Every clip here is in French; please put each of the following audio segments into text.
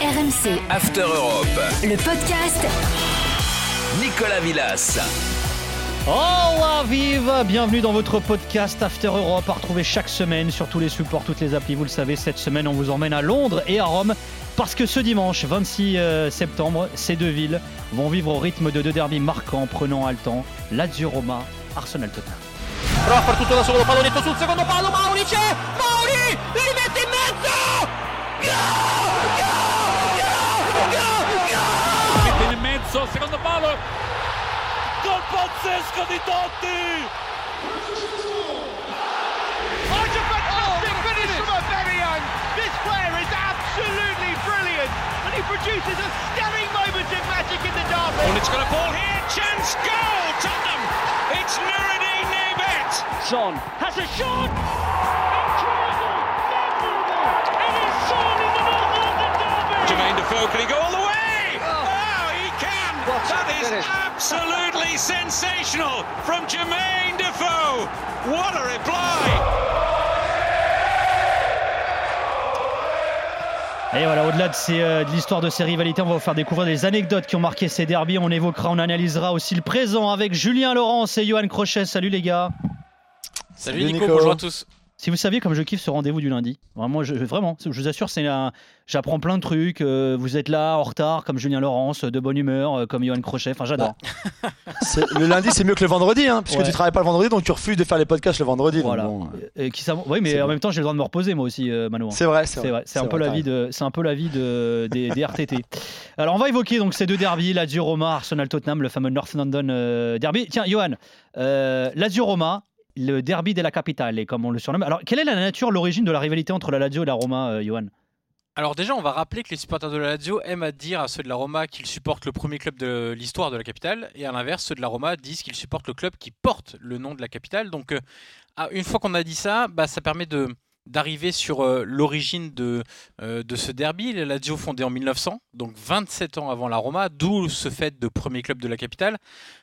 RMC, After Europe. le podcast. Nicolas Villas. Oh vive Bienvenue dans votre podcast After Europe à retrouver chaque semaine sur tous les supports, toutes les applis. Vous le savez, cette semaine on vous emmène à Londres et à Rome parce que ce dimanche 26 euh, septembre, ces deux villes vont vivre au rythme de deux derbys marquants prenant à le temps Lazio Roma, Arsenal Tottenham. Prova a far tutto da solo, pallone sul secondo palo, Mauri c'è! Mauri! Li mette in mezzo! mette mezzo, secondo palo, gol pazzesco di Totti! Oh, it's a fantastic finish from Aubameyang! This player is absolutely brilliant! And he produces a stunning moment of magic in the derby! And it's got a ball here, chance, goal, Tottenham! It's Nuruddin Nebet! Son has a shot! Incredible! Memorable! It is Son in the North London derby! Jermaine Defoe, can he go is absolutely sensational from Jermaine Defoe! What a reply! Et voilà, au-delà de, ces, euh, de l'histoire de ces rivalités, on va vous faire découvrir des anecdotes qui ont marqué ces derbys. On évoquera, on analysera aussi le présent avec Julien Laurence et Johan Crochet. Salut les gars Salut, Nico, bonjour à tous. Si vous saviez comme je kiffe ce rendez-vous du lundi, vraiment, je, vraiment, je vous assure, c'est un- j'apprends plein de trucs. euh, vous êtes là en retard, comme Julien Laurence, de bonne humeur, euh, comme Johan Crochet. Enfin, j'adore. C'est- Le lundi, c'est mieux que le vendredi, hein, puisque Ouais. tu travailles pas le vendredi, donc tu refuses de faire les podcasts le vendredi. Voilà. bon, euh, Et qui ça- Oui, mais en même temps, j'ai le droit de me reposer moi aussi, euh, Mano. c'est vrai, C'est vrai, c'est un peu la vie de, c'est un peu la vie de, des, des RTT. Alors on va évoquer donc ces deux derbys, Lazio Roma, Arsenal Tottenham, le fameux North London derby. Tiens, Johan, Lazio Roma, le derby de la capitale, et comme on le surnomme. Alors quelle est la nature, l'origine de la rivalité entre la Lazio et la Roma, euh, Johan? Alors déjà, on va rappeler que les supporters de la Lazio aiment à dire à ceux de la Roma qu'ils supportent le premier club de l'histoire de la capitale, et à l'inverse, ceux de la Roma disent qu'ils supportent le club qui porte le nom de la capitale. Donc, euh, ah, une fois qu'on a dit ça, bah, ça permet de d'arriver sur euh, l'origine de, de ce derby. La Lazio fondée en 1900, donc 27 ans avant la Roma, d'où ce fait de premier club de la capitale.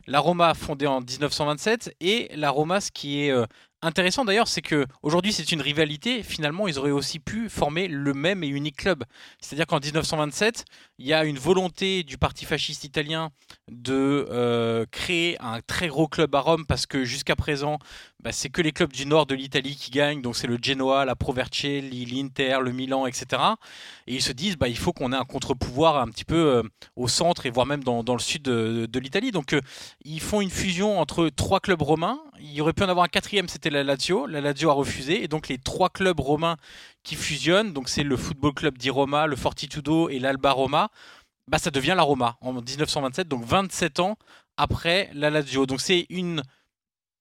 La Roma fondée en 1927 et la Roma, ce qui est euh, intéressant d'ailleurs, c'est que aujourd'hui c'est une rivalité. Finalement, ils auraient aussi pu former le même et unique club. C'est-à-dire qu'en 1927, il y a une volonté du parti fasciste italien de euh, créer un très gros club à Rome parce que jusqu'à présent, bah, c'est que les clubs du nord de l'Italie qui gagnent. Donc c'est le Genoa, la Pro Vercelli, l'Inter, le Milan, etc. Et ils se disent, bah, il faut qu'on ait un contre-pouvoir un petit peu euh, au centre et voire même dans, le sud de, l'Italie. Donc ils font une fusion entre trois clubs romains. Il aurait pu en avoir un quatrième, c'était la Lazio. La Lazio a refusé. Et donc les trois clubs romains qui fusionnent, donc c'est le Football Club di Roma, le Fortitudo et l'Alba Roma, bah, ça devient la Roma en 1927, donc 27 ans après la Lazio. Donc c'est une...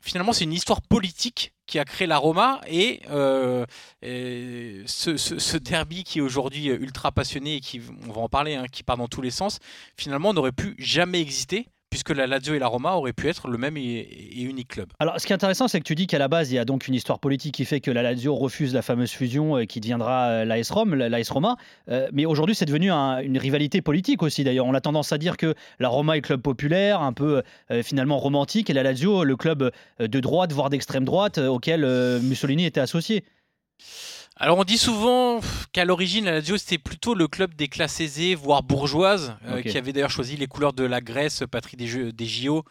Finalement, c'est une histoire politique qui a créé la Roma et, euh, ce derby qui est aujourd'hui ultra passionné et qui, on va en parler, hein, qui part dans tous les sens, finalement n'aurait pu jamais exister puisque la Lazio et la Roma auraient pu être le même et, unique club. Alors, ce qui est intéressant, c'est que tu dis qu'à la base, il y a donc une histoire politique qui fait que la Lazio refuse la fameuse fusion euh, qui deviendra euh, l'AS Rome, l'AS Roma. Euh, mais aujourd'hui, c'est devenu un- une rivalité politique aussi. D'ailleurs, on a tendance à dire que la Roma est club populaire, un peu finalement romantique, et la Lazio, le club de droite, voire d'extrême droite, auquel Mussolini était associé. Alors on dit souvent qu'à l'origine la Lazio c'était plutôt le club des classes aisées, voire bourgeoises, euh, qui avait d'ailleurs choisi les couleurs de la Grèce, patrie des, jeux, des JO,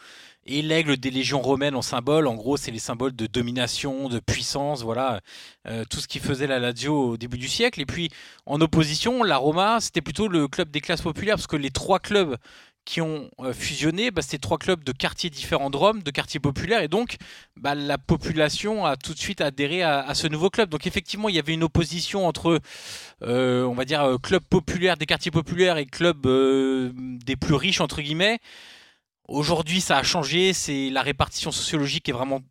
et l'aigle des légions romaines en symbole. En gros c'est les symboles de domination, de puissance, voilà, euh, tout ce qui faisait la Lazio au début du siècle. Et puis en opposition, la Roma c'était plutôt le club des classes populaires, parce que les trois clubs qui ont euh, fusionné, bah, c'était trois clubs de quartiers différents de Rome, de quartiers populaires, et donc bah, la population a tout de suite adhéré à, ce nouveau club. Donc effectivement, il y avait une opposition entre, euh, on va dire, euh, club populaire des quartiers populaires et club des plus riches entre guillemets. Aujourd'hui, ça a changé. C'est la répartition sociologique est vraiment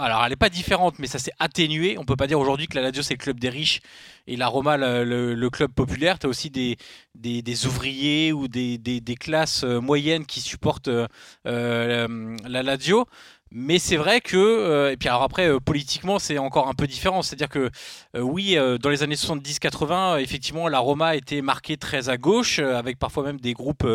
Alors, elle n'est pas différente, mais ça s'est atténué. On peut pas dire aujourd'hui que la Lazio c'est le club des riches et la Roma le, club populaire. Tu as aussi des, ouvriers ou des, classes euh, moyennes qui supportent euh, euh, la Lazio. Mais c'est vrai que, et puis alors après, politiquement, c'est encore un peu différent. C'est-à-dire que, oui, dans les années 70-80, euh, effectivement, la Roma était marquée très à gauche, avec parfois même des groupes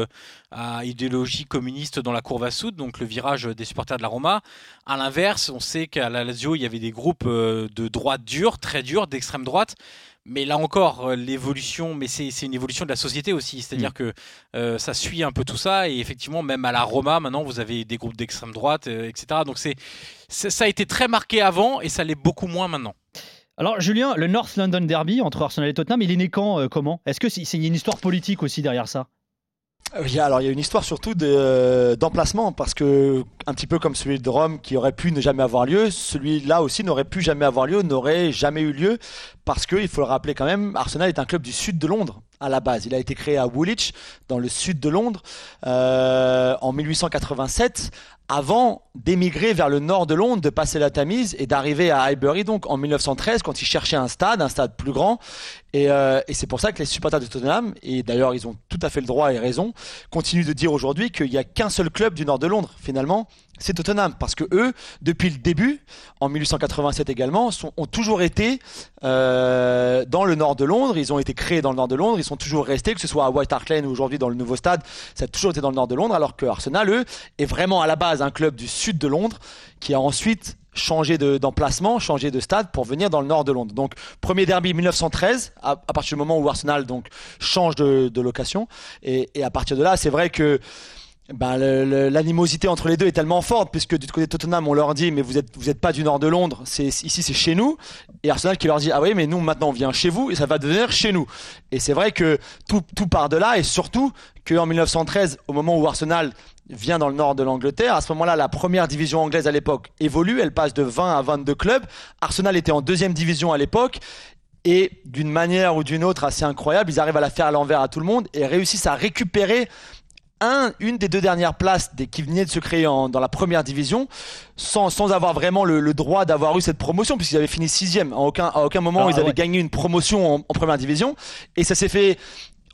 à idéologie communiste dans la courbe à soude, donc le virage des supporters de la Roma. À l'inverse, on sait qu'à la Lazio, il y avait des groupes euh, de droite dure, très dure, d'extrême droite. Mais là encore, euh, l'évolution, mais c'est une évolution de la société aussi. C'est-à-dire mm. que euh, ça suit un peu tout ça. Et effectivement, même à la Roma, maintenant, vous avez des groupes d'extrême droite, euh, etc. Donc c'est ça a été très marqué avant et ça l'est beaucoup moins maintenant. Alors Julien, le North London Derby entre Arsenal et Tottenham, il est né quand Comment? Est-ce que c'est une histoire politique aussi derrière ça? Oui, alors il y a une histoire surtout d'emplacement parce que un petit peu comme celui de Rome qui aurait pu ne jamais avoir lieu, celui-là aussi n'aurait pu jamais avoir lieu, n'aurait jamais eu lieu parce que il faut le rappeler quand même, Arsenal est un club du sud de Londres à la base. Il a été créé à Woolwich, dans le sud de Londres, euh, en 1887, avant d'émigrer vers le nord de Londres, de passer la Tamise et d'arriver à Highbury, donc en 1913, quand il cherchait un stade, un stade plus grand. Et, euh, et c'est pour ça que les supporters de Tottenham, et d'ailleurs ils ont tout à fait le droit et raison, continuent de dire aujourd'hui qu'il n'y a qu'un seul club du nord de Londres, finalement, c'est Tottenham parce que eux, depuis le début, en 1887 également, ont toujours été euh, dans le nord de Londres. Ils ont été créés dans le nord de Londres. Ils sont toujours restés, que ce soit à White Hart Lane ou aujourd'hui dans le nouveau stade, ça a toujours été dans le nord de Londres. Alors que Arsenal, eux, est vraiment à la base un club du sud de Londres qui a ensuite changé d'emplacement, changé de stade pour venir dans le nord de Londres. Donc premier derby 1913, à, partir du moment où Arsenal donc change de, location, et, à partir de là, c'est vrai que ben, l'animosité entre les deux est tellement forte puisque du côté de Tottenham on leur dit mais vous êtes pas du nord de Londres ici c'est chez nous. Et Arsenal qui leur dit ah oui mais nous maintenant on vient chez vous et ça va devenir chez nous. Et c'est vrai que tout, tout part de là et surtout qu'en 1913 au moment où Arsenal vient dans le nord de l'Angleterre à ce moment-là la première division anglaise à l'époque évolue elle passe de 20 à 22 clubs. Arsenal était en deuxième division à l'époque et d'une manière ou d'une autre assez incroyable ils arrivent à la faire à l'envers à tout le monde et réussissent à récupérer une des deux dernières places des, qui venaient de se créer dans la première division sans, sans avoir vraiment le, droit d'avoir eu cette promotion puisqu'ils avaient fini sixième. À aucun, à aucun moment ah, ils avaient gagné une promotion en première division. Et ça s'est fait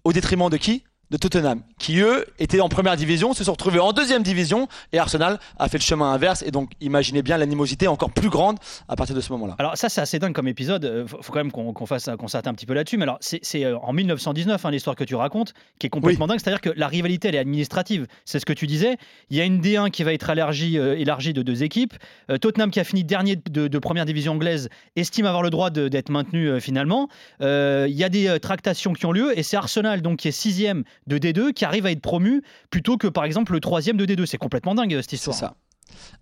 au détriment de qui? De Tottenham, qui eux étaient en première division, se sont retrouvés en deuxième division, et Arsenal a fait le chemin inverse, et donc imaginez bien l'animosité encore plus grande à partir de ce moment-là. Alors ça c'est assez dingue comme épisode, euh, faut, quand même qu'on fasse qu'on s'arrête un petit peu là-dessus, mais alors c'est euh, en 1919 hein, l'histoire que tu racontes, qui est complètement dingue, c'est-à-dire que la rivalité elle est administrative, c'est ce que tu disais, il y a une D1 qui va être élargie, euh, élargie de deux équipes, Tottenham qui a fini dernier de, première division anglaise estime avoir le droit d'être maintenu finalement, il y a des tractations qui ont lieu, et c'est Arsenal donc qui est sixième de D2 qui arrive à être promu plutôt que par exemple le troisième de D2. C'est complètement dingue cette histoire. C'est ça.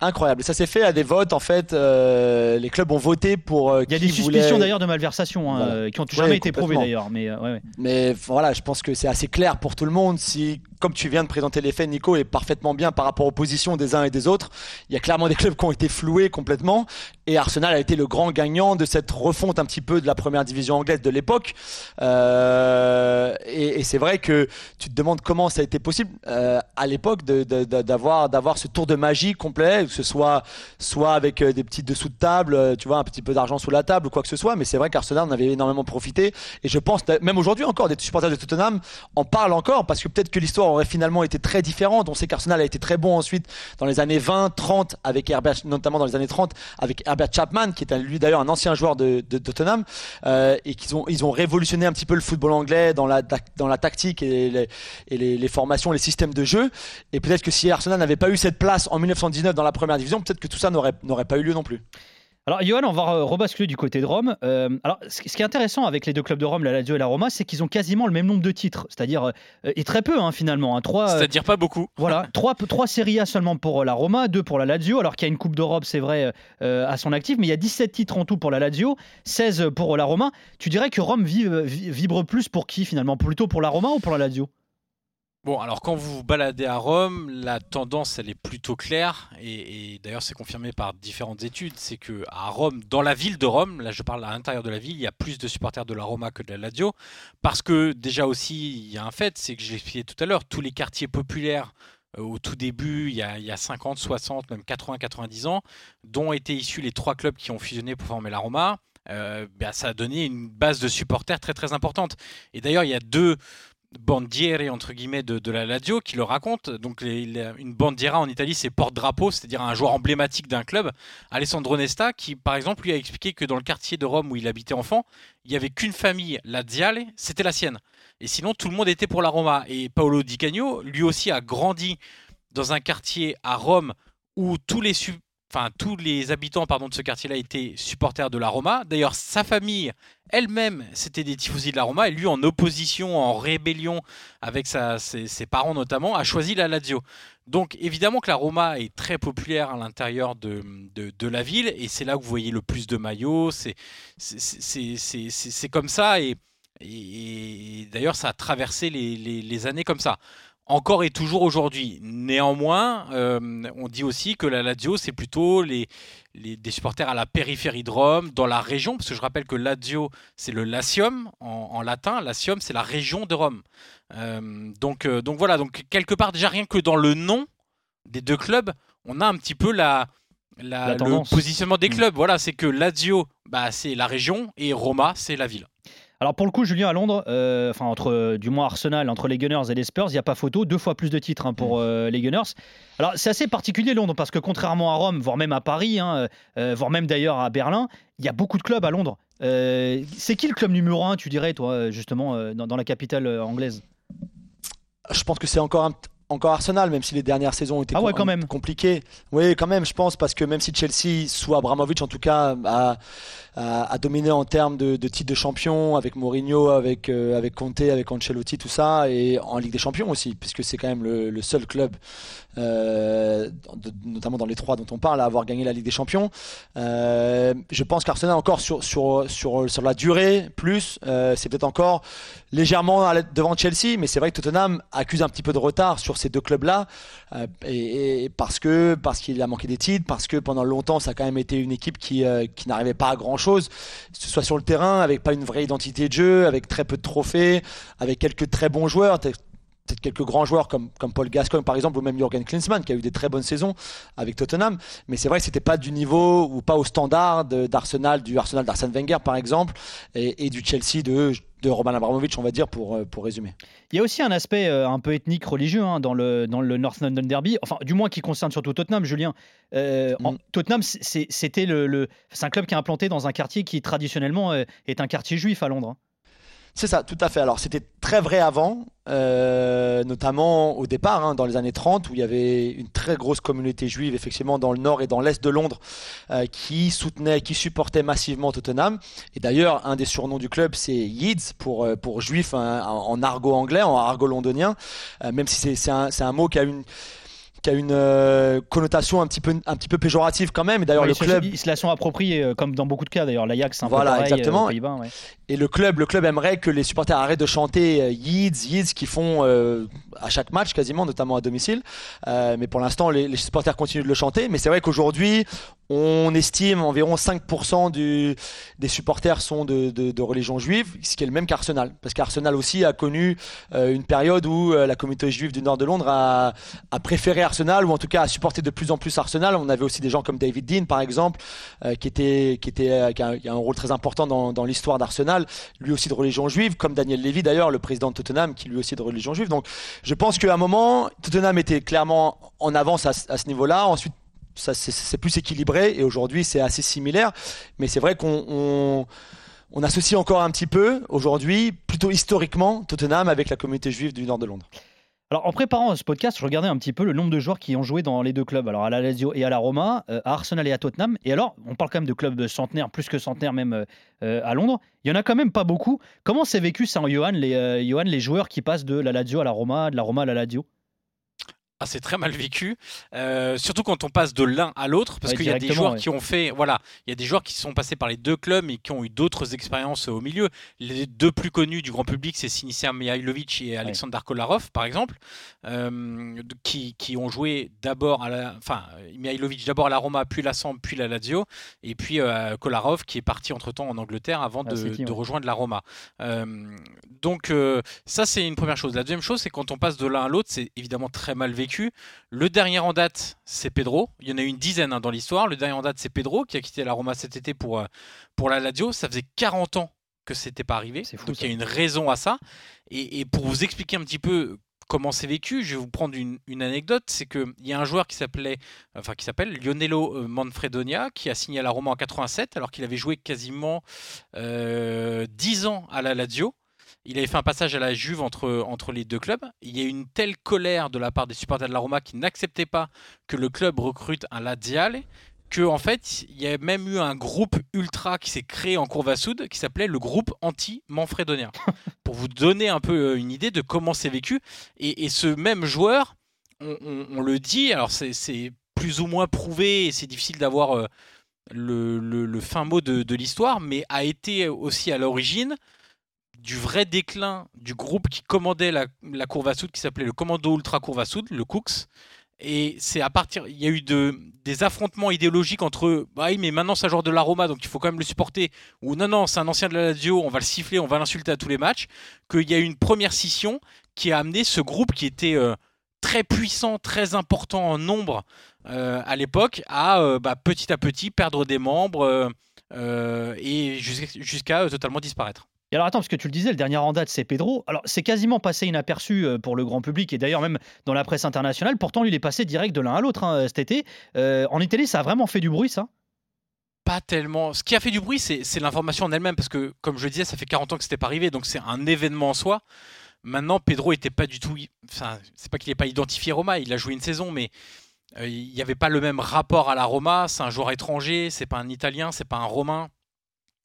Incroyable. Ça s'est fait à des votes en fait. Euh, les clubs ont voté pour. Euh, Il y a des suspicions d'ailleurs de malversation hein, euh, qui ont jamais été prouvées d'ailleurs. Mais, mais voilà, je pense que c'est assez clair pour tout le monde. Si comme tu viens de présenter les faits, Nico, est parfaitement bien par rapport aux positions des uns et des autres. Il y a clairement des clubs qui ont été floués complètement. Et Arsenal a été le grand gagnant de cette refonte un petit peu de la première division anglaise de l'époque. Euh, et, c'est vrai que tu te demandes comment ça a été possible euh, à l'époque d'avoir d'avoir ce tour de magie complet, que ce soit soit avec euh, des petits dessous de table, tu vois, un petit peu d'argent sous la table ou quoi que ce soit. Mais c'est vrai qu'Arsenal en avait énormément profité. Et je pense même aujourd'hui encore des supporters de Tottenham en parlent encore parce que peut-être que l'histoire aurait finalement été très différente. On sait qu'Arsenal a été très bon ensuite dans les années 20, 30 avec Herbert, notamment dans les années 30 avec Herbert Chapman, qui est lui d'ailleurs un ancien joueur de, Tottenham, euh, et qu'ils ont ils ont révolutionné un petit peu le football anglais dans la dans la tactique et les, et les, formations, les systèmes de jeu. Et peut-être que si Arsenal n'avait pas eu cette place en 1919 dans la première division, peut-être que tout ça n'aurait pas eu lieu non plus. Alors, Johan, on va rebasculer du côté de Rome. Euh, alors, ce qui est intéressant avec les deux clubs de Rome, la Lazio et la Roma, c'est qu'ils ont quasiment le même nombre de titres, c'est-à-dire euh, et très peu hein, finalement. Hein, trois, c'est-à-dire pas beaucoup. Voilà, trois, trois Serie A seulement pour la Roma, deux pour la Lazio, alors qu'il y a une Coupe d'Europe, c'est vrai, euh, à son actif, mais il y a 17 titres en tout pour la Lazio, 16 pour la Roma. Tu dirais que Rome vibre plus pour qui finalement? Plutôt pour la Roma ou pour la Lazio? Bon, alors quand vous vous baladez à Rome, la tendance elle est plutôt claire et, d'ailleurs c'est confirmé par différentes études, c'est que à Rome, dans la ville de Rome, là je parle à l'intérieur de la ville, il y a plus de supporters de la Roma que de la Lazio, parce que déjà aussi il y a un fait, c'est que j'ai expliqué tout à l'heure, tous les quartiers populaires euh, au tout début, il y, a, il y, a, 50, 60, même 80, 90 ans, dont étaient issus les trois clubs qui ont fusionné pour former la Roma. Euh, ben, ça a donné une base de supporters très très importante. Et d'ailleurs, il y a deux, bandiere entre guillemets de, la Lazio qui le raconte. Donc une bandiera en Italie c'est porte-drapeau, c'est-à-dire un joueur emblématique d'un club. Alessandro Nesta qui par exemple lui a expliqué que dans le quartier de Rome où il habitait enfant, il n'y avait qu'une famille, Laziale, c'était la sienne. Et sinon tout le monde était pour la Roma. Et Paolo Di Canio lui aussi a grandi dans un quartier à Rome où tous les enfin tous les habitants de ce quartier-là étaient supporters de la Roma. D'ailleurs, sa famille elle-même, c'était des tifosi de la Roma, et lui, en opposition, en rébellion avec ses, parents notamment, a choisi la Lazio. Donc évidemment que la Roma est très populaire à l'intérieur de, la ville, et c'est là que vous voyez le plus de maillots, c'est comme ça, et, d'ailleurs ça a traversé les années comme ça encore et toujours aujourd'hui. Néanmoins, euh, on dit aussi que la Lazio, c'est plutôt les, des supporters à la périphérie de Rome, dans la région, parce que je rappelle que Lazio, c'est le Latium en, latin. Latium, c'est la région de Rome. Euh, donc, euh, donc voilà, donc quelque part, déjà rien que dans le nom des deux clubs, on a un petit peu la, le positionnement des mm. clubs. Voilà, c'est que Lazio, bah, c'est la région et Roma, c'est la ville. Alors pour le coup, Julien à Londres, euh, enfin entre euh, du moins Arsenal, entre les Gunners et les Spurs, il n'y a pas photo, deux fois plus de titres hein, pour mm. euh, les Gunners. Alors c'est assez particulier Londres parce que contrairement à Rome, voire même à Paris, hein, voire même d'ailleurs à Berlin, il y a beaucoup de clubs à Londres. c'est qui le club numéro un, tu dirais, toi, justement, dans, la capitale anglaise? Je pense que c'est encore un, encore Arsenal, même si les dernières saisons étaient ah quand même. compliquées. Oui, quand même, je pense, parce que même si Chelsea, soit Abramovich en tout cas, a, a, dominé en termes de, de titre de champion avec Mourinho, avec, euh, avec Conte, avec Ancelotti, tout ça, et en Ligue des Champions aussi, puisque c'est quand même le, seul club, euh, notamment dans les trois dont on parle, à avoir gagné la Ligue des Champions. Euh, je pense qu'Arsenal encore sur, sur, sur, sur la durée, plus, c'est peut-être encore légèrement devant Chelsea, mais c'est vrai que Tottenham accuse un petit peu de retard sur ces deux clubs-là, et, parce que parce qu'il a manqué des titres, parce que pendant longtemps ça a quand même été une équipe qui, qui n'arrivait pas à grand chose, que ce soit sur le terrain, avec pas une vraie identité de jeu, avec très peu de trophées, avec quelques très bons joueurs, peut-être quelques grands joueurs comme, comme Paul Gascoigne par exemple ou même Jürgen Klinsmann qui a eu des très bonnes saisons avec Tottenham mais c'est vrai que c'était pas du niveau ou pas au standard d'Arsenal du Arsenal d'Arsène Wenger par exemple et, du Chelsea de, de Roman Abramovich on va dire pour, euh, pour résumer il y a aussi un aspect euh, un peu ethnique religieux hein, dans, le, dans le North London Derby enfin du moins qui concerne surtout Tottenham Julien euh, mm. Tottenham c'était le, le c'est un club qui est implanté dans un quartier qui traditionnellement est un quartier juif à Londres hein. C'est ça, tout à fait. Alors c'était très vrai avant, euh, notamment au départ, hein, dans les années 30, où il y avait une très grosse communauté juive, effectivement, dans le nord et dans l'est de Londres, euh, qui soutenait, qui supportait massivement Tottenham. Et d'ailleurs, un des surnoms du club, c'est Yids, pour, euh, pour juif hein, en argot anglais, en argot londonien, même si c'est un, un mot qui a une qui a une euh, connotation un petit peu un petit peu péjorative quand même. Et d'ailleurs le club ils se la sont appropriés euh, comme dans beaucoup de cas d'ailleurs. L'Ajax un voilà, peu pareil, exactement. Euh, et le club le club aimerait que les supporters arrêtent de chanter Yids Yids qui font à chaque match quasiment, notamment à domicile. mais pour l'instant les, supporters continuent de le chanter. Mais c'est vrai qu'aujourd'hui on estime environ 5% du, des supporters sont de, religion juive, ce qui est le même qu'Arsenal. Parce qu'Arsenal aussi a connu euh, une période où euh, la communauté juive du nord de Londres a, préféré Arsenal, ou en tout cas a supporté de plus en plus Arsenal. On avait aussi des gens comme David Dean, par exemple, euh, qui, était, qui, était, qui, a, un rôle très important dans, dans l'histoire d'Arsenal, lui aussi de religion juive, comme Daniel Levy d'ailleurs, le président de Tottenham, qui lui aussi est de religion juive. Donc je pense qu'à un moment, Tottenham était clairement en avance à, ce niveau-là. Ensuite, c'est plus équilibré et aujourd'hui c'est assez similaire. Mais c'est vrai qu'on on, associe encore un petit peu aujourd'hui, plutôt historiquement, Tottenham avec la communauté juive du nord de Londres. Alors en préparant ce podcast, je regardais un petit peu le nombre de joueurs qui ont joué dans les deux clubs, alors à la Lazio et à la Roma, euh, à Arsenal et à Tottenham. Et alors, on parle quand même de clubs centenaires, plus que centenaires même euh, euh, à Londres. Il y en a quand même pas beaucoup. Comment c'est vécu ça en Johan, les, Johan, les joueurs qui passent de la Lazio à la Roma, de la Roma à la Lazio? Ah, c'est très mal vécu, euh, surtout quand on passe de l'un à l'autre, parce qu'il y a des joueurs qui ont fait, voilà, il y a des joueurs qui sont passés par les deux clubs et qui ont eu d'autres expériences au milieu. Les deux plus connus du grand public, c'est Sinisa Mihailovic et Alexander Kolarov, par exemple, euh, qui, qui, ont joué d'abord à la, enfin, Mihailovic d'abord à la Roma, puis la Samp, puis la Lazio, et puis euh, Kolarov qui est parti entre temps en Angleterre avant ah, de, de, rejoindre la Roma. donc ça, c'est une première chose. La deuxième chose, c'est quand on passe de l'un à l'autre, c'est évidemment très mal vécu le dernier en date, c'est Pedro. Il y en a eu une dizaine hein, dans l'histoire. Le dernier en date, c'est Pedro qui a quitté la Roma cet été pour, euh, pour la Lazio. Ça faisait 40 ans que c'était pas arrivé. Donc il y a une raison à ça. Et, pour vous expliquer un petit peu comment c'est vécu, je vais vous prendre une, anecdote. C'est qu'il y a un joueur qui s'appelait, enfin qui s'appelle Lionello euh, Manfredonia, qui a signé à la Roma en 87, alors qu'il avait joué quasiment 10 euh, ans à la Lazio. Il avait fait un passage à la Juve entre, entre les deux clubs. Il y a eu une telle colère de la part des supporters de la Roma qui n'acceptaient pas que le club recrute un Laziale que en fait, il y a même eu un groupe ultra qui s'est créé en Courva Sud qui s'appelait le groupe anti-manfredonien. pour vous donner un peu euh, une idée de comment c'est vécu. Et, ce même joueur, on, le dit, alors c'est plus ou moins prouvé et c'est difficile d'avoir euh, le, fin mot de, l'histoire, mais a été aussi à l'origine du vrai déclin du groupe qui commandait la, la Courva Sud qui s'appelait le Commando Ultra Courva Sud, le Cooks, et c'est à partir, il y a eu de, des affrontements idéologiques entre, bah oui, mais maintenant c'est un joueur de l'Aroma, donc il faut quand même le supporter, ou non, non, c'est un ancien de la Lazio, on va le siffler, on va l'insulter à tous les matchs, qu'il y a eu une première scission qui a amené ce groupe qui était euh, très puissant, très important en nombre euh, à l'époque, à euh, bah, petit à petit perdre des membres et jusqu'à totalement disparaître alors attends, parce que tu le disais, le dernier en date, c'est Pedro. Alors c'est quasiment passé inaperçu euh, pour le grand public et d'ailleurs même dans la presse internationale. Pourtant, lui, il est passé direct de l'un à l'autre hein, cet été. Euh, en Italie, ça a vraiment fait du bruit, ça? Pas tellement. Ce qui a fait du bruit, c'est l'information en elle-même, parce que, comme je le disais, ça fait 40 ans que c'était pas arrivé, donc c'est un événement en soi. Maintenant, Pedro était pas du tout. Enfin, c'est pas qu'il n'est pas identifié Roma, il a joué une saison, mais euh, il n'y avait pas le même rapport à la Roma. C'est un joueur étranger, c'est pas un Italien, c'est pas un Romain.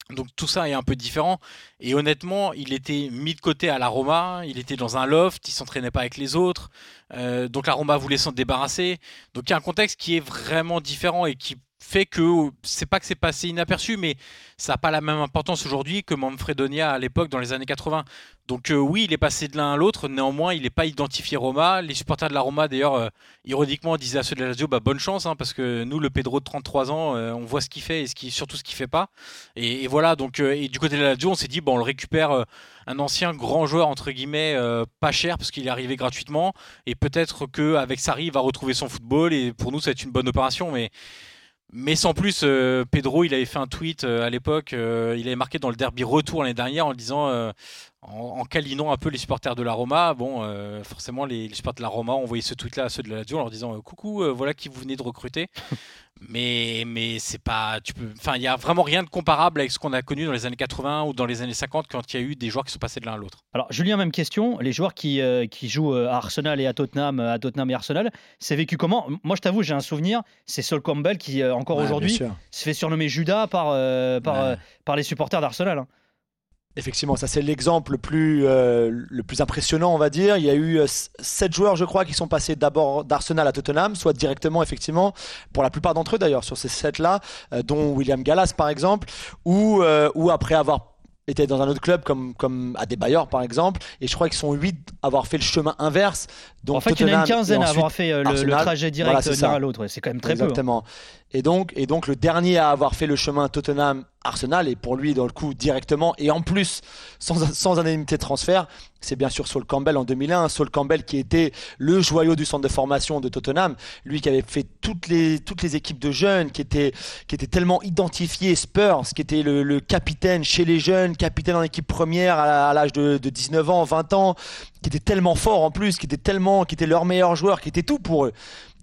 Donc tout ça est un peu différent. Et honnêtement, il était mis de côté à la Roma, il était dans un loft, il s'entraînait pas avec les autres. Euh, donc la Roma voulait s'en débarrasser. Donc il y a un contexte qui est vraiment différent et qui fait que c'est pas que c'est passé inaperçu, mais ça n'a pas la même importance aujourd'hui que Manfredonia à l'époque dans les années 80. Donc euh, oui, il est passé de l'un à l'autre, néanmoins il n'est pas identifié Roma. Les supporters de la Roma d'ailleurs, euh, ironiquement, disaient à ceux de la Lazio, bah, bonne chance, hein, parce que nous, le Pedro de 33 ans, euh, on voit ce qu'il fait et surtout ce qu'il fait pas. Et, voilà, donc et du côté de la Lazio, on s'est dit, bon, on le récupère un ancien grand joueur, entre guillemets, pas cher, parce qu'il est arrivé gratuitement, et peut-être qu'avec Sarri, il va retrouver son football, et pour nous, ça va être une bonne opération, mais... Mais sans plus, euh, Pedro, il avait fait un tweet euh, à l'époque, euh, il avait marqué dans le derby retour l'année dernière en disant, en, en, câlinant un peu les supporters de la Roma. Bon, forcément, les, supporters de la Roma ont envoyé ce tweet-là à ceux de la Lazio en leur disant Coucou, voilà qui vous venez de recruter. mais mais c'est pas. Tu peux, enfin, il n'y a vraiment rien de comparable avec ce qu'on a connu dans les années 80 ou dans les années 50 quand il y a eu des joueurs qui sont passés de l'un à l'autre. Alors, Julien, même question. Les joueurs qui, qui jouent à Arsenal et à Tottenham, à Tottenham et Arsenal, c'est vécu comment? Moi, je t'avoue, j'ai un souvenir. C'est Sol Campbell qui encore aujourd'hui, se fait surnommer Judas par, euh, par, euh, par les supporters d'Arsenal. Hein. Effectivement, ça c'est l'exemple le plus, euh, le plus impressionnant, on va dire. Il y a eu sept joueurs, je crois, qui sont passés d'abord d'Arsenal à Tottenham, soit directement, effectivement, pour la plupart d'entre eux d'ailleurs, sur ces sept-là, dont William Gallas par exemple, ou, ou après avoir était dans un autre club comme, comme à des Bailleurs par exemple, et je crois qu'ils sont 8 à avoir fait le chemin inverse. Donc en fait, il y en a une quinzaine à avoir fait euh, le, trajet direct d'un à l'autre. C'est quand même très peu. Hein. Exactement. Et donc, et donc le dernier à avoir fait le chemin Tottenham-Arsenal, et pour lui, dans le coup, directement, et en plus, sans, sans indemnité de transfert, c'est bien sûr Saul Campbell en 2001. Saul Campbell qui était le joyau du centre de formation de Tottenham, lui qui avait fait toutes les, toutes les équipes de jeunes, qui était, qui était tellement identifié Spurs, qui était le, le capitaine chez les jeunes, capitaine en équipe première à l'âge de, de 19 ans, 20 ans, qui était tellement fort en plus, qui était tellement, qui était leur meilleur joueur, qui était tout pour eux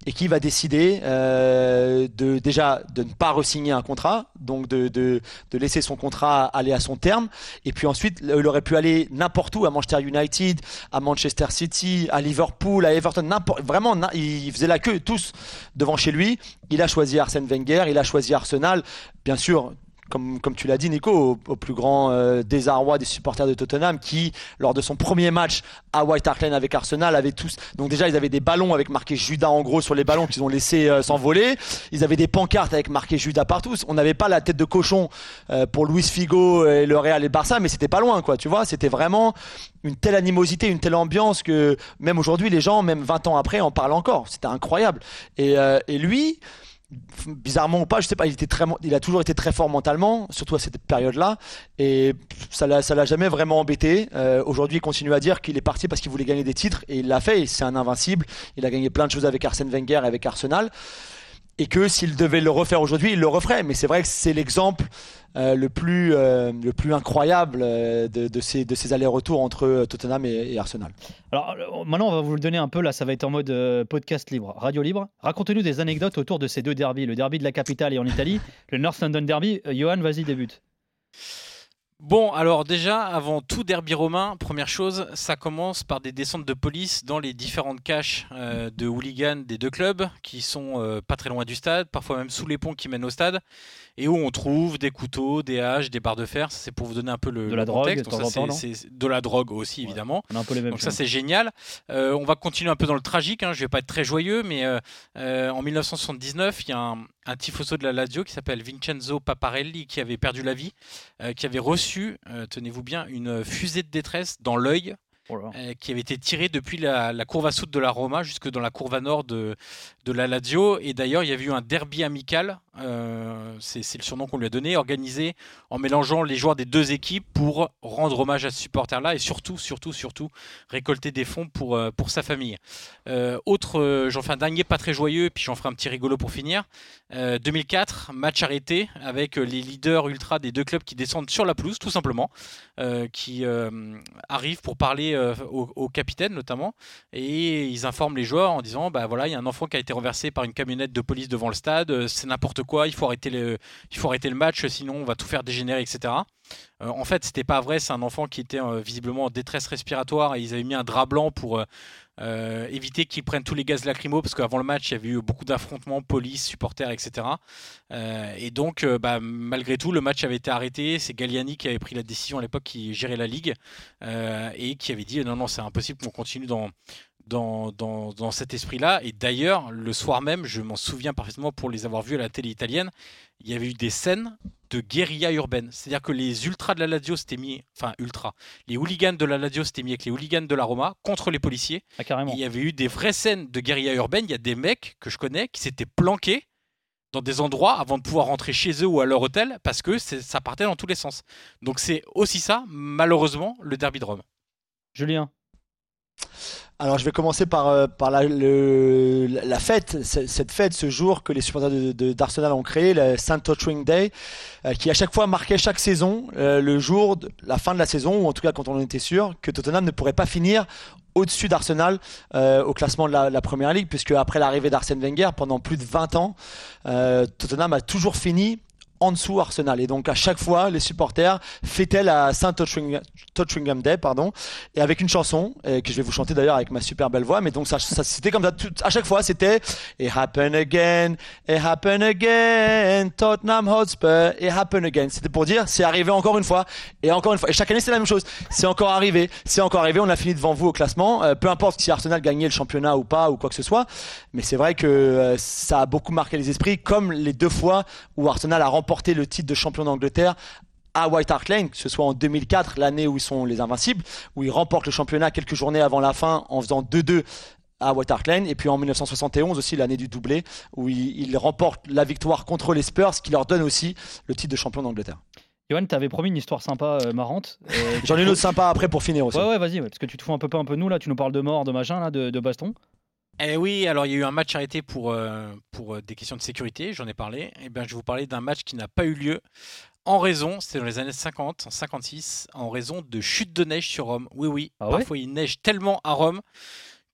et qui va décider euh, de déjà de ne pas resigner un contrat, donc de, de, de, laisser son contrat aller à son terme, et puis ensuite il aurait pu aller n'importe où, à Manchester United, à Manchester City, à Liverpool, à Everton, n'importe, vraiment il faisait la queue tous devant chez lui. Il a choisi Arsène Wenger, il a choisi Arsenal, bien sûr comme, tu l'as dit Nico, au, plus grand euh, désarroi des supporters de Tottenham qui, lors de son premier match à White Hart Lane avec Arsenal, avaient tous... Donc déjà, ils avaient des ballons avec marqué Judas en gros sur les ballons qu'ils ont laissé euh, s'envoler. Ils avaient des pancartes avec marqué Judas partout. On n'avait pas la tête de cochon euh, pour Luis Figo et le Real et Barça, mais c'était pas loin, quoi. Tu vois, c'était vraiment une telle animosité, une telle ambiance que même aujourd'hui, les gens, même 20 ans après, en parlent encore. C'était incroyable. Et lui bizarrement ou pas, je sais pas, il était très, il a toujours été très fort mentalement, surtout à cette période-là, et ça l'a, l'a jamais vraiment embêté. Euh, aujourd'hui, il continue à dire qu'il est parti parce qu'il voulait gagner des titres, et il l'a fait. C'est un invincible. Il a gagné plein de choses avec Arsène Wenger et avec Arsenal et que s'il devait le refaire aujourd'hui, il le referait. Mais c'est vrai que c'est l'exemple euh, le, plus, euh, le plus incroyable euh, de, de, ces, de ces allers-retours entre Tottenham et, Arsenal. Alors maintenant, on va vous le donner un peu, là ça va être en mode podcast libre, radio libre. Racontez-nous des anecdotes autour de ces deux derbys, le derby de la capitale et en Italie, le North London Derby. Johan, vas-y, débute. Bon, alors déjà, avant tout derby romain, première chose, ça commence par des descentes de police dans les différentes caches euh, de hooligans des deux clubs, qui sont euh, pas très loin du stade, parfois même sous les ponts qui mènent au stade, et où on trouve des couteaux, des haches, des barres de fer. C'est pour vous donner un peu le, De la le drogue, contexte. de Donc ça, temps, la drogue aussi, évidemment. On a un peu les mêmes Donc ça c'est génial. Euh, on va continuer un peu dans le tragique. Hein. Je vais pas être très joyeux, mais en 1979, il y a un, un tifoso de la Lazio qui s'appelle Vincenzo Paparelli qui avait perdu la vie, euh, qui avait reçu, euh, tenez-vous bien, une fusée de détresse dans l'œil. Oh euh, qui avait été tirée depuis la, la courva sud de la Roma jusque dans la courva nord de, de la Lazio. Et d'ailleurs, il y avait eu un derby amical, euh, c'est le surnom qu'on lui a donné, organisé en mélangeant les joueurs des deux équipes pour rendre hommage à ce supporter-là et surtout, surtout, surtout récolter des fonds pour, euh, pour sa famille. Euh, autre, j'en fais un dernier pas très joyeux, puis j'en ferai un petit rigolo pour finir. Euh, 2004, match arrêté avec les leaders ultra des deux clubs qui descendent sur la pelouse, tout simplement, qui arrivent pour parler au, capitaine notamment, et ils informent les joueurs en disant, bah voilà, il y a un enfant qui a été renversé par une camionnette de police devant le stade, c'est n'importe quoi, il faut arrêter le, match, sinon on va tout faire dégénérer, etc. Euh, en fait, c'était pas vrai. C'est un enfant qui était euh, visiblement en détresse respiratoire et ils avaient mis un drap blanc pour euh, éviter qu'ils prennent tous les gaz lacrymaux parce qu'avant le match, il y avait eu beaucoup d'affrontements, police, supporters, etc. Et donc, bah, malgré tout, le match avait été arrêté. C'est Galliani qui avait pris la décision à l'époque, qui gérait la ligue et qui avait dit non, non, c'est impossible qu'on continue dans dans, dans, dans cet esprit-là. Et d'ailleurs, le soir même, je m'en souviens parfaitement pour les avoir vus à la télé italienne, il y avait eu des scènes de guérilla urbaine. C'est-à-dire que les ultras de la Lazio s'étaient mis, enfin ultras, les hooligans de la Lazio s'étaient mis avec les hooligans de la Roma contre les policiers. Ah, Et carrément. il y avait eu des vraies scènes de guérilla urbaine. Il y a des mecs que je connais qui s'étaient planqués dans des endroits avant de pouvoir rentrer chez eux ou à leur hôtel parce que ça partait dans tous les sens. Donc c'est aussi ça, malheureusement, le derby de Rome. Julien. Alors je vais commencer par, euh, la, fête, cette fête, ce jour que les supporters d'Arsenal ont créé, le St. Totring Day, euh, qui à chaque fois marquait chaque saison euh, le jour de la fin de la saison, ou en tout cas quand on était sûr que Tottenham ne pourrait pas finir au-dessus d'Arsenal au classement de la, Première Ligue, puisque après l'arrivée d'Arsène Wenger, pendant plus de 20 ans, Tottenham a toujours fini en dessous Arsenal. Et donc à chaque fois, les supporters fêtaient la Saint Tottingham Day, pardon, et avec une chanson euh, que je vais vous chanter d'ailleurs avec ma super belle voix. Mais donc ça, c'était comme ça. à chaque fois, c'était It happen again, it happen again, Tottenham Hotspur, it happen again. C'était pour dire c'est arrivé encore une fois et encore une fois. Et chaque année c'est la même chose. C'est encore arrivé, c'est encore arrivé. On a fini devant vous au classement. Euh, peu importe si Arsenal gagnait le championnat ou pas ou quoi que ce soit. Mais c'est vrai que euh, ça a beaucoup marqué les esprits, comme les deux fois où Arsenal a remporté le titre de champion d'Angleterre à White Hart Lane, que ce soit en 2004, l'année où ils sont les invincibles, où ils remportent le championnat quelques journées avant la fin en faisant 2-2 à White Hart Lane, et puis en 1971 aussi l'année du doublé, où ils, remportent la victoire contre les Spurs, ce qui leur donne aussi le titre de champion d'Angleterre. Johan, t'avais promis une histoire sympa, euh, marrante. Euh, J'en ai une autre sympa après pour finir aussi. Ouais, ouais, vas-y, ouais, parce que tu te fous un peu, un peu nous là, tu nous parles de mort, de machin, là, de, de baston. Eh oui, alors il y a eu un match arrêté pour, euh, pour euh, des questions de sécurité, j'en ai parlé. Et bien, je vais vous parler d'un match qui n'a pas eu lieu en raison, c'était dans les années 50, en 56, en raison de chute de neige sur Rome. Oui, oui, Ah ouais parfois il neige tellement à Rome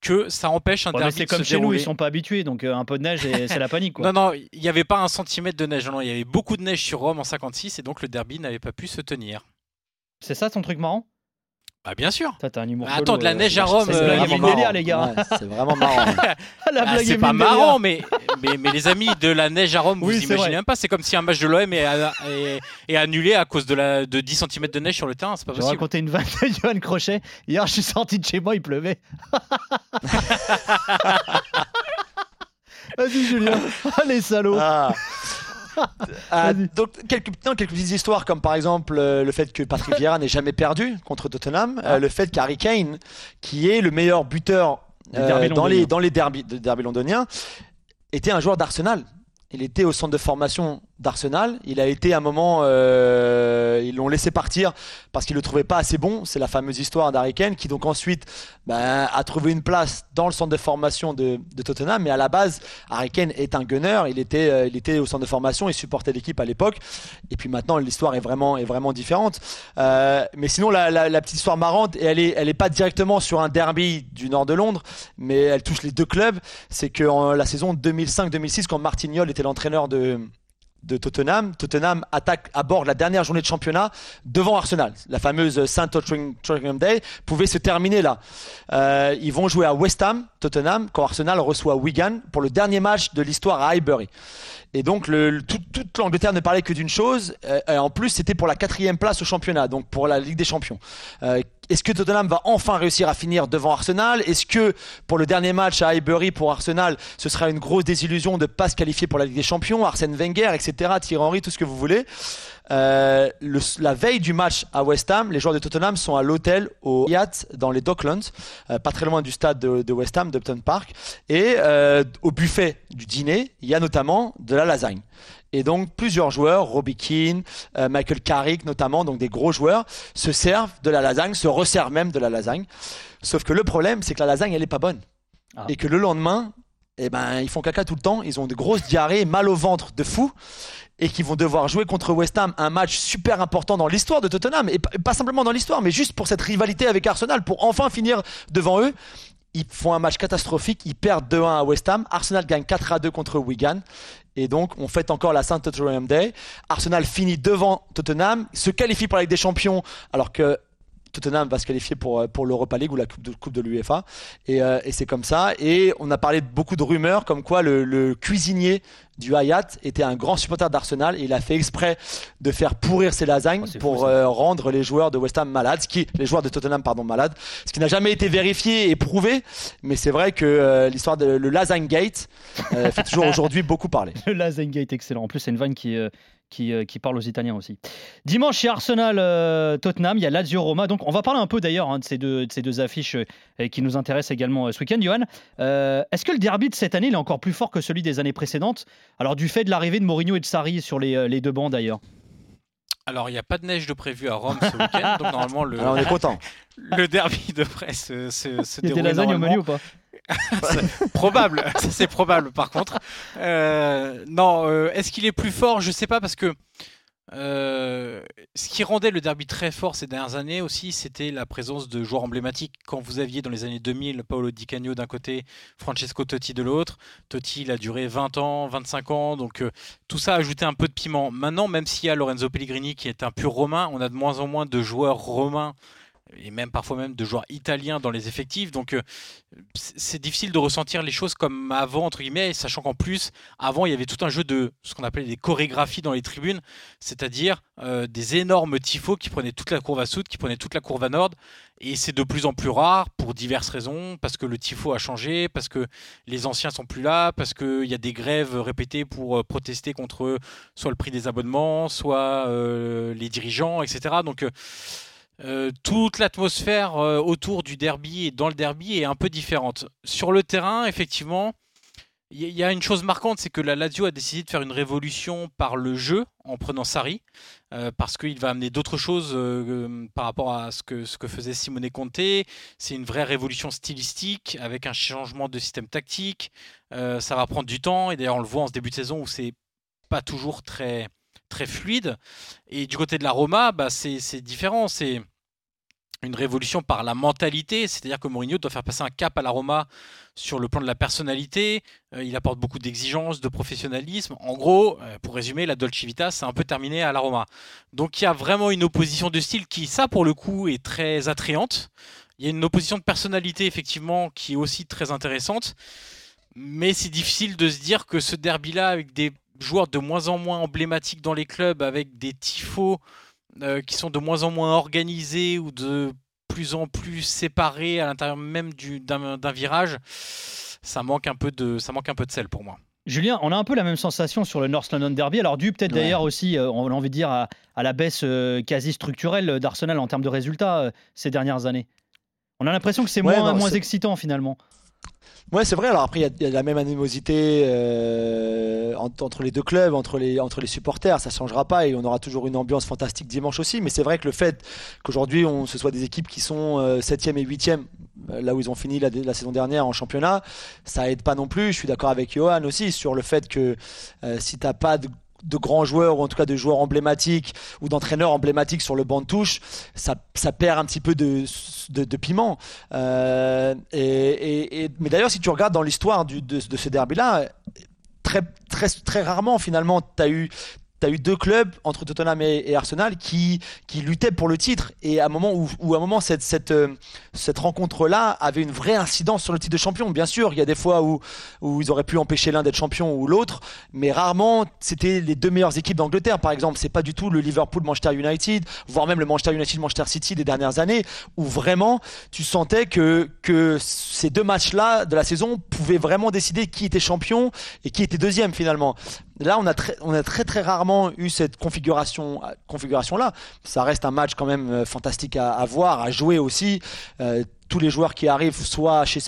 que ça empêche un mais derby c'est de comme se chez nous, ils sont pas habitués, donc euh, un peu de neige c'est la panique quoi. Non, non, il n'y avait pas un centimètre de neige, non, il y avait beaucoup de neige sur Rome en 56 et donc le derby n'avait pas pu se tenir. C'est ça ton truc marrant? Bah bien sûr. Toi, T'as un humour. Bah, attends, de la euh, neige à Rome, c'est euh, vraiment il y avait marrant. le délire, les gars. Ouais, c'est vraiment marrant. la Ah, blague c'est est pas mille délire. marrant, mais, mais, mais les amis, de la neige à Rome, Oui, vous c'est imaginez même pas. C'est comme si un match de l'OM est, est, est annulé à cause de, la, de 10 cm de neige sur le terrain. C'est pas Je vais possible. raconter une vanne de Johan Crochet. Hier, je suis sorti de chez moi, il pleuvait. Vas-y, Julien. Allez, salaud. Ah. Ah, donc quelques, non, quelques petites histoires comme par exemple euh, le fait que Patrick Vieira n'ait jamais perdu contre Tottenham, Ah. euh, le fait qu'Harry Kane, qui est le meilleur buteur euh, dans les dans les derbys, de derbys londoniens, était un joueur d'Arsenal. Il était au centre de formation d'Arsenal. Il a été à un moment, euh, ils l'ont laissé partir parce qu'il le trouvait pas assez bon. C'est la fameuse histoire d'Harry Kane qui donc ensuite ben, a trouvé une place dans le centre de formation de, de Tottenham. Mais à la base, Harry Kane est un gunner. Il était, euh, il était au centre de formation. Il supportait l'équipe à l'époque. Et puis maintenant, l'histoire est vraiment, est vraiment différente. Euh, mais sinon, la, petite histoire marrante, et elle est, elle est pas directement sur un derby du nord de Londres, mais elle touche les deux clubs. C'est que en la saison 2005-2006, quand Martignol était l'entraîneur de de Tottenham. Tottenham attaque à bord la dernière journée de championnat devant Arsenal. La fameuse Saint Tottenham Day pouvait se terminer là. Euh, ils vont jouer à West Ham, Tottenham, quand Arsenal reçoit Wigan pour le dernier match de l'histoire à Highbury. Et donc toute l'Angleterre ne parlait que d'une chose. Euh, et en plus, c'était pour la quatrième place au championnat, donc pour la Ligue des Champions. Euh, est-ce que Tottenham va enfin réussir à finir devant Arsenal? Est-ce que pour le dernier match à Highbury pour Arsenal, ce sera une grosse désillusion de ne pas se qualifier pour la Ligue des Champions? Arsène Wenger, etc. Thierry Henry, tout ce que vous voulez. Euh, le, la veille du match à West Ham, les joueurs de Tottenham sont à l'hôtel au Hyatt dans les Docklands, euh, pas très loin du stade de, de West Ham, d'Upton Park. Et euh, au buffet du dîner, il y a notamment de la lasagne. Et donc plusieurs joueurs, Robbie Keane, euh, Michael Carrick notamment, donc des gros joueurs, se servent de la lasagne, se resservent même de la lasagne. Sauf que le problème, c'est que la lasagne, elle est pas bonne. Ah. Et que le lendemain, eh ben, ils font caca tout le temps, ils ont de grosses diarrhées, mal au ventre de fou, et qui vont devoir jouer contre West Ham un match super important dans l'histoire de Tottenham, et pas- pas simplement dans l'histoire, mais juste pour cette rivalité avec Arsenal, pour enfin finir devant eux. Ils font un match catastrophique, ils perdent 2-1 à West Ham, Arsenal gagne 4-2 contre Wigan, et donc on fête encore la Saint Tottenham Day. Arsenal finit devant Tottenham, se qualifie pour la Ligue des Champions, alors que Tottenham va se qualifier pour, euh, pour l'Europa League ou la Coupe de, coupe de l'UEFA. Et, euh, et c'est comme ça. Et on a parlé de beaucoup de rumeurs comme quoi le, le cuisinier du Hayat était un grand supporter d'Arsenal et il a fait exprès de faire pourrir ses lasagnes Oh, fou, pour euh, rendre les joueurs de West Ham malades, ce qui, les joueurs de Tottenham pardon malades, ce qui n'a jamais été vérifié et prouvé. Mais c'est vrai que euh, l'histoire de le Lasagne Gate euh, fait toujours aujourd'hui beaucoup parler. Le Lasagne Gate, excellent. En plus, c'est une vanne qui, qui, euh, qui parle aux Italiens aussi. Dimanche, chez Arsenal euh, Tottenham, il y a Lazio Roma. Donc, on va parler un peu d'ailleurs hein, de, ces deux, de ces deux affiches euh, qui nous intéressent également euh, ce week-end. Johan, euh, est-ce que le derby de cette année il est encore plus fort que celui des années précédentes? Alors, du fait de l'arrivée de Mourinho et de Sarri sur les, euh, les deux bancs d'ailleurs. Alors, il n'y a pas de neige de prévu à Rome ce week-end, donc normalement le, Alors on est content. le derby devrait se, se, se Il y a des dérouler lasagnes au menu ou pas? probable, c'est probable par contre. Euh, non, euh, est-ce qu'il est plus fort? Je sais pas parce que euh, ce qui rendait le derby très fort ces dernières années aussi, c'était la présence de joueurs emblématiques. Quand vous aviez dans les années 2000 Paolo Di Canio d'un côté, Francesco Totti de l'autre, Totti il a duré 20 ans, 25 ans, donc tout ça a ajouté un peu de piment. Maintenant, même s'il y a Lorenzo Pellegrini qui est un pur romain, on a de moins en moins de joueurs romains et même parfois même de joueurs italiens dans les effectifs. Donc euh, c'est difficile de ressentir les choses comme avant, entre guillemets, sachant qu'en plus, avant, il y avait tout un jeu de ce qu'on appelait des chorégraphies dans les tribunes, c'est-à-dire euh, des énormes tifos qui prenaient toute la courbe à sud, qui prenaient toute la courbe à nord. Et c'est de plus en plus rare pour diverses raisons, parce que le tifo a changé, parce que les anciens sont plus là, parce qu'il y a des grèves répétées pour euh, protester contre soit le prix des abonnements, soit les dirigeants, etc. Donc euh, toute l'atmosphère euh, autour du derby et dans le derby est un peu différente. Sur le terrain, effectivement, il y, a une chose marquante, c'est que la Lazio a décidé de faire une révolution par le jeu en prenant Sarri, euh, parce qu'il va amener d'autres choses euh, par rapport à ce que, faisait Simone Conte. C'est une vraie révolution stylistique avec un changement de système tactique. Ça va prendre du temps, et d'ailleurs on le voit en ce début de saison où c'est pas toujours très très fluide. Et du côté de la Roma, bah, c'est différent. C'est une révolution par la mentalité, c'est-à-dire que Mourinho doit faire passer un cap à la Roma sur le plan de la personnalité. Euh, il apporte beaucoup d'exigences, de professionnalisme. En gros, euh, pour résumer, la Dolce Vita, c'est un peu terminé à la Roma. Donc il y a vraiment une opposition de style qui, ça pour le coup, est très attrayante. Il y a une opposition de personnalité, effectivement, qui est aussi très intéressante. Mais c'est difficile de se dire que ce derby-là, avec des joueurs de moins en moins emblématiques dans les clubs, avec des tifos euh, qui sont de moins en moins organisés ou de plus en plus séparés à l'intérieur même du- d'un d'un virage, ça manque, un peu de, ça manque un peu de sel pour moi. Julien, on a un peu la même sensation sur le North London Derby. Alors, dû peut-être Ouais. d'ailleurs aussi, euh, on a envie de dire, à, à la baisse euh, quasi structurelle d'Arsenal en termes de résultats ces dernières années. On a l'impression que c'est Ouais, moins, non, moins excitant finalement. Ouais, c'est vrai. Alors après, il y a- la même animosité euh, en- entre les deux clubs, entre les, entre les supporters. Ça changera pas et on aura toujours une ambiance fantastique dimanche aussi. Mais c'est vrai que le fait qu'aujourd'hui, on ce soit des équipes qui sont euh, 7e et 8e, euh, là où ils ont fini la, la saison dernière en championnat, ça aide pas non plus. Je suis d'accord avec Johan aussi sur le fait que euh, si t'as pas de de grands joueurs ou en tout cas de joueurs emblématiques ou d'entraîneurs emblématiques sur le banc de touche, ça, ça perd un petit peu de, de, piment. Euh, et, mais d'ailleurs, si tu regardes dans l'histoire de, ce derby-là, très, très, très rarement finalement, tu as eu tu as eu deux clubs entre Tottenham et, Arsenal qui, qui luttaient pour le titre et à un moment où, à un moment cette, cette, euh, cette rencontre-là avait une vraie incidence sur le titre de champion. Bien sûr, il y a des fois où, où ils auraient pu empêcher l'un d'être champion ou l'autre, mais rarement c'était les deux meilleures équipes d'Angleterre par exemple. C'est pas du tout le Liverpool-Manchester United, voire même le Manchester United-Manchester City des dernières années où vraiment tu sentais que, que ces deux matchs-là de la saison pouvaient vraiment décider qui était champion et qui était deuxième finalement. Là, on a très, on a très très rarement eu cette configuration, configuration là. Ça reste un match quand même euh, fantastique à, à voir, à jouer aussi. Euh, tous les joueurs qui arrivent, soit chez,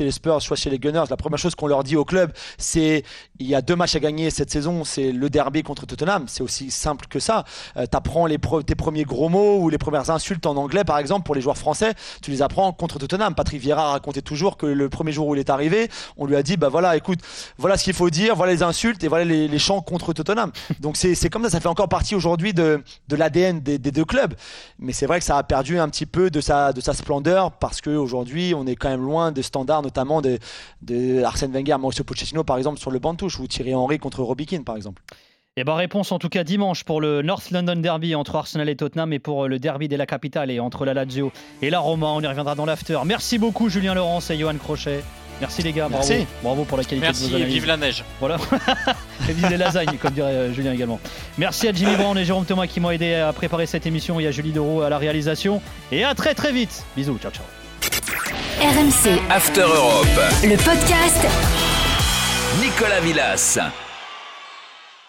les Spurs, soit chez les Gunners, la première chose qu'on leur dit au club, c'est il y a deux matchs à gagner cette saison, c'est le derby contre Tottenham. C'est aussi simple que ça. Euh, tu apprends tes premiers gros mots ou les premières insultes en anglais, par exemple, pour les joueurs français, tu les apprends contre Tottenham. Patrick Vieira racontait toujours que le premier jour où il est arrivé, on lui a dit, bah voilà, écoute, voilà ce qu'il faut dire, voilà les insultes et voilà les, les chants contre Tottenham. Donc c'est comme ça, ça fait encore partie aujourd'hui de, l'ADN des, des, deux clubs. Mais c'est vrai que ça a perdu un petit peu de sa, de sa splendeur parce qu'aujourd'hui, on est quand même loin des standards, notamment de, de Arsène Wenger, Mauricio Pochettino, par exemple, sur le banc de touche, ou Thierry Henry contre Robbie Keane, par exemple. Et eh ben réponse en tout cas dimanche pour le North London Derby entre Arsenal et Tottenham et pour le Derby de la capitale et entre la Lazio et la Roma. On y reviendra dans l'after. Merci beaucoup Julien Laurence et Johan Crochet. Merci les gars, bravo. Merci. Bravo pour la qualité Merci, de vos analyses. vive la neige. Voilà. et vive les lasagnes, comme dirait euh, Julien également. Merci à Jimmy Brown et Jérôme Thomas qui m'ont aidé à préparer cette émission et à Julie Deroux à la réalisation. Et à très très vite. Bisous, ciao ciao. RMC After Europe. Le podcast Nicolas Villas.